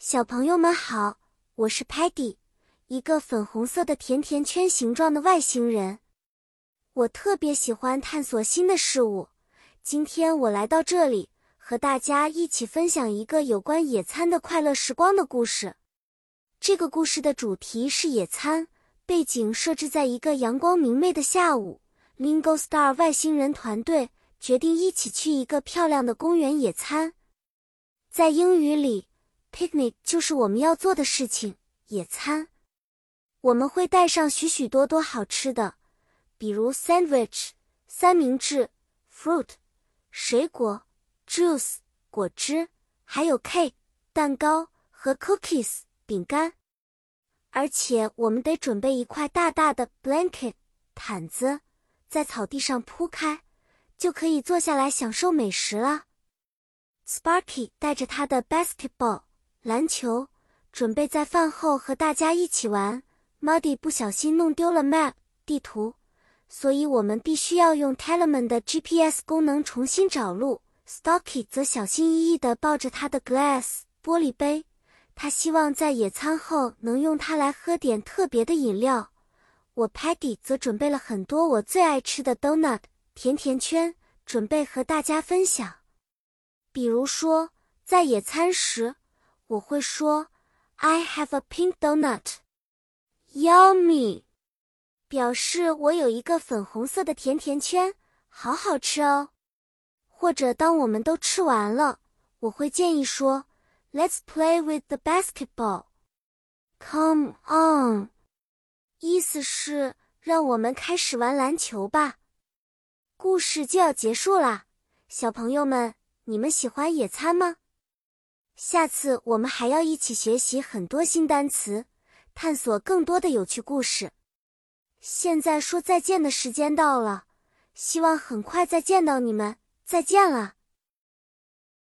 小朋友们好，我是 Patty，一个粉红色的甜甜圈形状的外星人。我特别喜欢探索新的事物。今天我来到这里，和大家一起分享一个有关野餐的快乐时光的故事。这个故事的主题是野餐，背景设置在一个阳光明媚的下午。Lingo Star 外星人团队决定一起去一个漂亮的公园野餐。在英语里，picnic 就是我们要做的事情，野餐。我们会带上许许多多好吃的，比如 sandwich 三明治、fruit 水果、juice 果汁，还有 cake 蛋糕和 cookies 饼干。而且我们得准备一块大大的 blanket 毯子。在草地上铺开，就可以坐下来享受美食了。Sparky 带着他的 basketball 篮球，准备在饭后和大家一起玩。Muddy 不小心弄丢了 map 地图，所以我们必须要用 t e l e m a n 的 GPS 功能重新找路。Stocky 则小心翼翼地抱着他的 glass 玻璃杯，他希望在野餐后能用它来喝点特别的饮料。我 Patty 则准备了很多我最爱吃的 donut 甜甜圈，准备和大家分享。比如说，在野餐时，我会说 "I have a pink donut, yummy"，表示我有一个粉红色的甜甜圈，好好吃哦。或者当我们都吃完了，我会建议说 "Let's play with the basketball, come on"。意思是让我们开始玩篮球吧。故事就要结束啦，小朋友们，你们喜欢野餐吗？下次我们还要一起学习很多新单词，探索更多的有趣故事。现在说再见的时间到了，希望很快再见到你们，再见了。